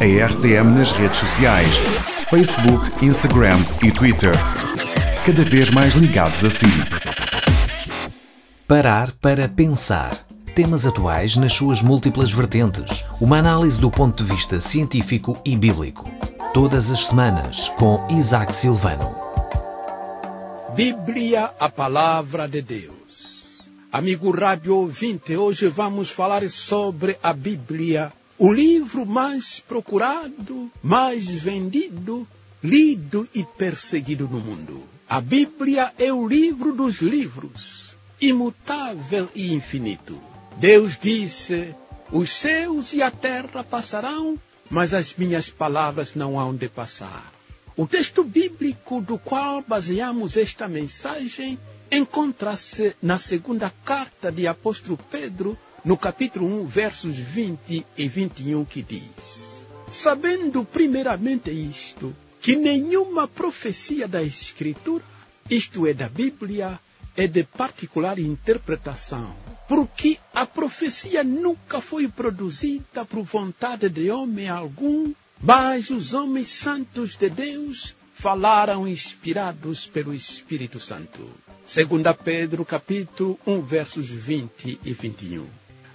a RTM nas redes sociais: Facebook, Instagram e Twitter. Cada vez mais ligados a si. Parar para pensar. Temas atuais nas suas múltiplas vertentes. Uma análise do ponto de vista científico e bíblico. Todas as semanas, com Isaac Silvano. Bíblia, a palavra de Deus. Amigo rádio ouvinte, hoje vamos falar sobre a Bíblia, o livro mais procurado, mais vendido, lido e perseguido no mundo. A Bíblia é o livro dos livros, imutável e infinito. Deus disse: Os céus e a terra passarão, mas as minhas palavras não hão de passar. O texto bíblico do qual baseamos esta mensagem encontra-se na segunda carta de apóstolo Pedro, no capítulo 1, versos 20 e 21, que diz: Sabendo primeiramente isto, que nenhuma profecia da Escritura, isto é, da Bíblia, é de particular interpretação, porque a profecia nunca foi produzida por vontade de homem algum, mas os homens santos de Deus falaram inspirados pelo Espírito Santo. Segunda Pedro, capítulo 1, versos 20 e 21.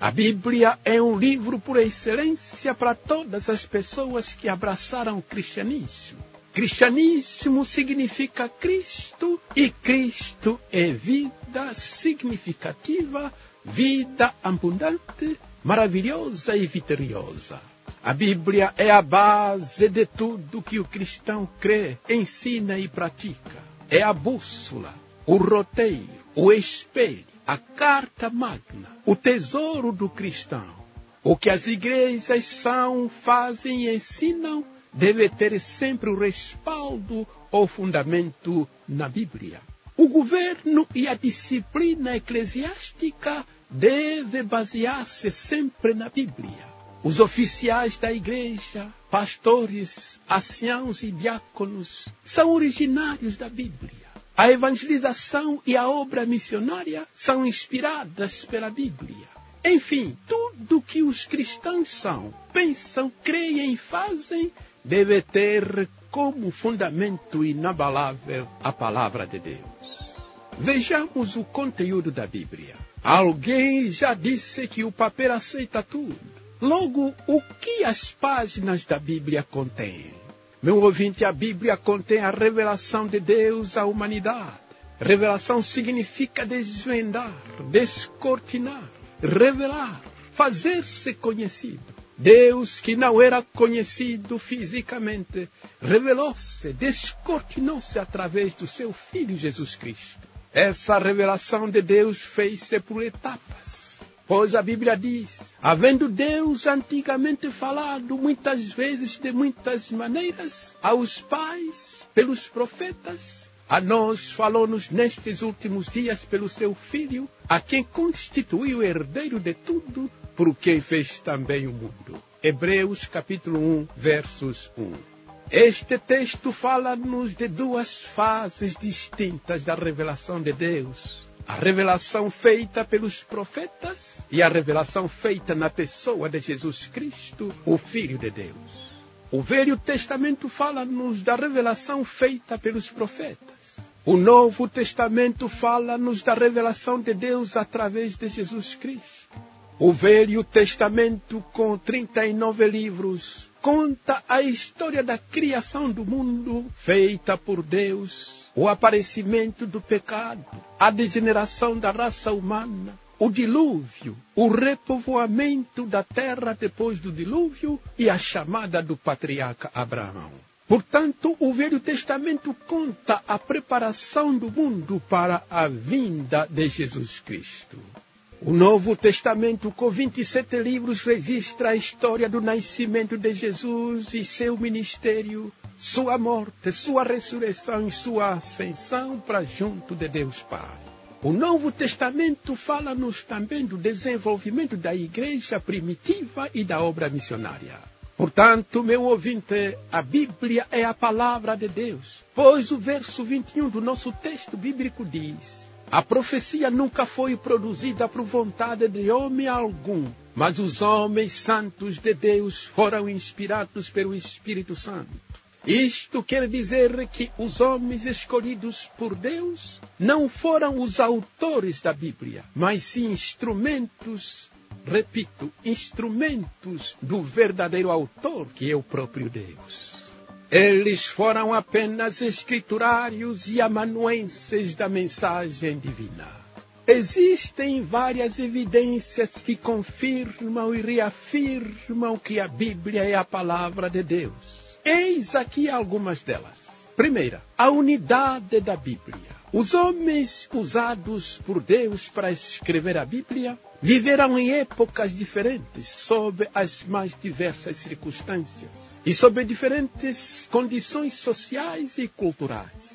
A Bíblia é um livro por excelência para todas as pessoas que abraçaram o cristianismo. Cristianismo significa Cristo e Cristo é vida significativa, vida abundante, maravilhosa e vitoriosa. A Bíblia é a base de tudo que o cristão crê, ensina e pratica. É a bússola, o roteiro, o espelho, a carta magna, o tesouro do cristão. O que as igrejas são, fazem e ensinam deve ter sempre o respaldo ou fundamento na Bíblia. O governo e a disciplina eclesiástica deve basear-se sempre na Bíblia. Os oficiais da igreja, pastores, anciãos e diáconos são originários da Bíblia. A evangelização e a obra missionária são inspiradas pela Bíblia. Enfim, tudo que os cristãos são, pensam, creem e fazem deve ter como fundamento inabalável a palavra de Deus. Vejamos o conteúdo da Bíblia. Alguém já disse que o papel aceita tudo. Logo, o que as páginas da Bíblia contêm? Meu ouvinte, a Bíblia contém a revelação de Deus à humanidade. Revelação significa desvendar, descortinar, revelar, fazer-se conhecido. Deus, que não era conhecido fisicamente, revelou-se, descortinou-se através do seu Filho Jesus Cristo. Essa revelação de Deus fez-se por etapas. Pois a Bíblia diz: havendo Deus antigamente falado muitas vezes de muitas maneiras aos pais, pelos profetas, a nós falou-nos nestes últimos dias pelo seu Filho, a quem constituiu herdeiro de tudo, por quem fez também o mundo. Hebreus capítulo 1, versos 1. Este texto fala-nos de duas fases distintas da revelação de Deus. A revelação feita pelos profetas e a revelação feita na pessoa de Jesus Cristo, o Filho de Deus. O Velho Testamento fala-nos da revelação feita pelos profetas. O Novo Testamento fala-nos da revelação de Deus através de Jesus Cristo. O Velho Testamento, com 39 livros, conta a história da criação do mundo feita por Deus, o aparecimento do pecado, a degeneração da raça humana, o dilúvio, o repovoamento da terra depois do dilúvio e a chamada do patriarca Abraão. Portanto, o Velho Testamento conta a preparação do mundo para a vinda de Jesus Cristo. O Novo Testamento, com 27 livros, registra a história do nascimento de Jesus e seu ministério, sua morte, sua ressurreição e sua ascensão para junto de Deus Pai. O Novo Testamento fala-nos também do desenvolvimento da igreja primitiva e da obra missionária. Portanto, meu ouvinte, a Bíblia é a palavra de Deus, pois o verso 21 do nosso texto bíblico diz: A profecia nunca foi produzida por vontade de homem algum, mas os homens santos de Deus foram inspirados pelo Espírito Santo. Isto quer dizer que os homens escolhidos por Deus não foram os autores da Bíblia, mas sim instrumentos, repito, instrumentos do verdadeiro autor, que é o próprio Deus. Eles foram apenas escriturários e amanuenses da mensagem divina. Existem várias evidências que confirmam e reafirmam que a Bíblia é a palavra de Deus. Eis aqui algumas delas. Primeira, a unidade da Bíblia. Os homens usados por Deus para escrever a Bíblia viveram em épocas diferentes, sob as mais diversas circunstâncias e sob diferentes condições sociais e culturais.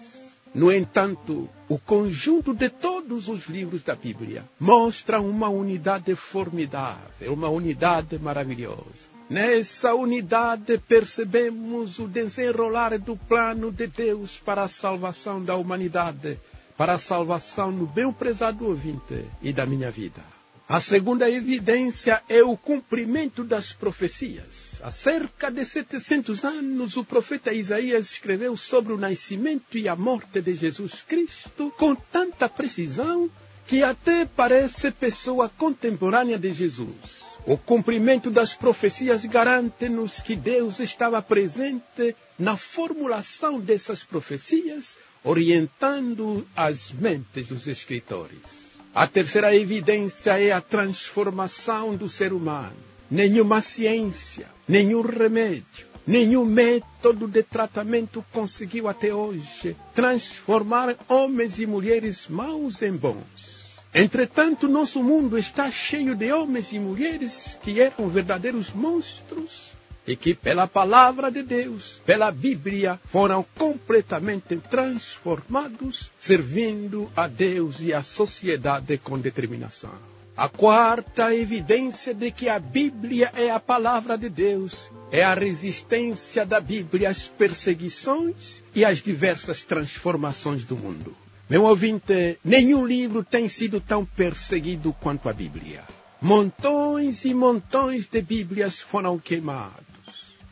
No entanto, o conjunto de todos os livros da Bíblia mostra uma unidade formidável, uma unidade maravilhosa. Nessa unidade percebemos o desenrolar do plano de Deus para a salvação da humanidade, para a salvação do bem prezado ouvinte e da minha vida. A segunda evidência é o cumprimento das profecias. Há cerca de 700 anos, o profeta Isaías escreveu sobre o nascimento e a morte de Jesus Cristo com tanta precisão que até parece pessoa contemporânea de Jesus. O cumprimento das profecias garante-nos que Deus estava presente na formulação dessas profecias, orientando as mentes dos escritores. A terceira evidência é a transformação do ser humano. Nenhuma ciência, nenhum remédio, nenhum método de tratamento conseguiu até hoje transformar homens e mulheres maus em bons. Entretanto, nosso mundo está cheio de homens e mulheres que eram verdadeiros monstros e que, pela palavra de Deus, pela Bíblia, foram completamente transformados, servindo a Deus e à sociedade com determinação. A quarta evidência de que a Bíblia é a palavra de Deus é a resistência da Bíblia às perseguições e às diversas transformações do mundo. Meu ouvinte, nenhum livro tem sido tão perseguido quanto a Bíblia. Montões e montões de Bíblias foram queimados.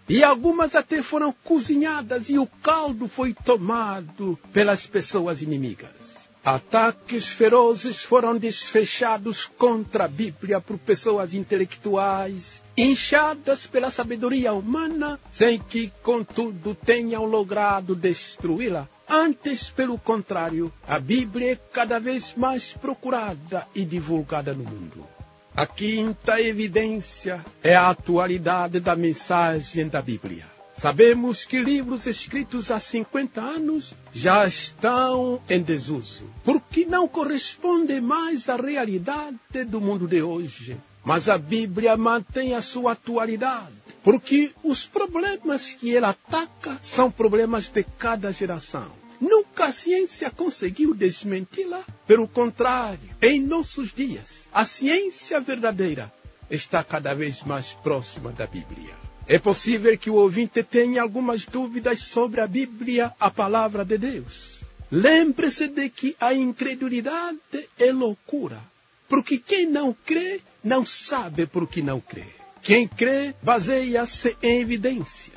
E algumas até foram cozinhadas e o caldo foi tomado pelas pessoas inimigas. Ataques ferozes foram desfechados contra a Bíblia por pessoas intelectuais, inchadas pela sabedoria humana, sem que, contudo, tenham logrado destruí-la. Antes, pelo contrário, a Bíblia é cada vez mais procurada e divulgada no mundo. A quinta evidência é a atualidade da mensagem da Bíblia. Sabemos que livros escritos há 50 anos já estão em desuso, porque não correspondem mais à realidade do mundo de hoje. Mas a Bíblia mantém a sua atualidade, porque os problemas que ela ataca são problemas de cada geração. Nunca a ciência conseguiu desmenti-la. Pelo contrário, em nossos dias, a ciência verdadeira está cada vez mais próxima da Bíblia. É possível que o ouvinte tenha algumas dúvidas sobre a Bíblia, a palavra de Deus. Lembre-se de que a incredulidade é loucura, porque quem não crê não sabe por que não crê. Quem crê baseia-se em evidências.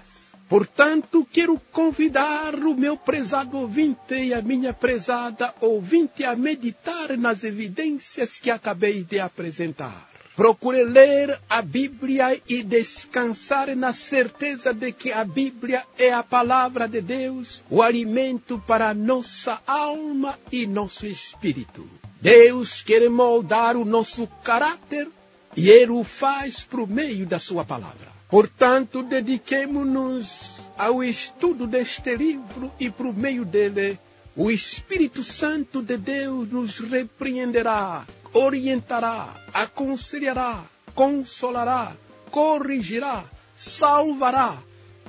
Portanto, quero convidar o meu prezado ouvinte e a minha prezada ouvinte a meditar nas evidências que acabei de apresentar. Procure ler a Bíblia e descansar na certeza de que a Bíblia é a palavra de Deus, o alimento para nossa alma e nosso espírito. Deus quer moldar o nosso caráter e Ele o faz por meio da Sua palavra. Portanto, dediquemo-nos ao estudo deste livro e por meio dele o Espírito Santo de Deus nos repreenderá, orientará, aconselhará, consolará, corrigirá, salvará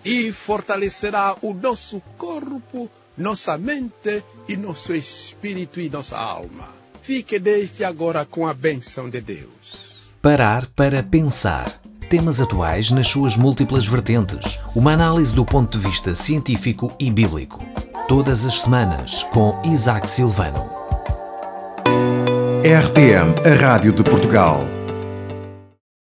e fortalecerá o nosso corpo, nossa mente e nosso espírito e nossa alma. Fique desde agora com a bênção de Deus. Parar para pensar. Temas atuais nas suas múltiplas vertentes. Uma análise do ponto de vista científico e bíblico. Todas as semanas com Isaac Silvano. RTM, a Rádio de Portugal.